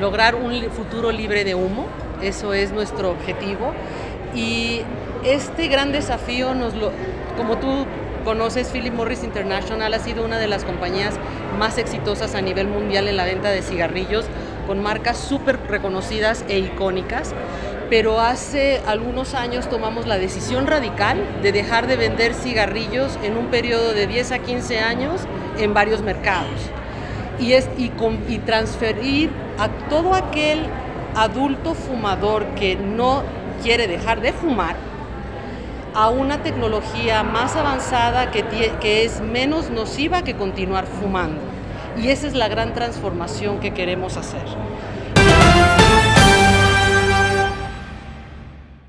lograr un futuro libre de humo, eso es nuestro objetivo. Y este gran desafío, como tú conoces, Philip Morris International ha sido una de las compañías más exitosas a nivel mundial en la venta de cigarrillos, con marcas súper reconocidas e icónicas. Pero hace algunos años tomamos la decisión radical de dejar de vender cigarrillos en un periodo de 10 a 15 años en varios mercados. Y, es, y, y transferir a todo aquel adulto fumador que no quiere dejar de fumar a una tecnología más avanzada que, que es menos nociva que continuar fumando. Y esa es la gran transformación que queremos hacer.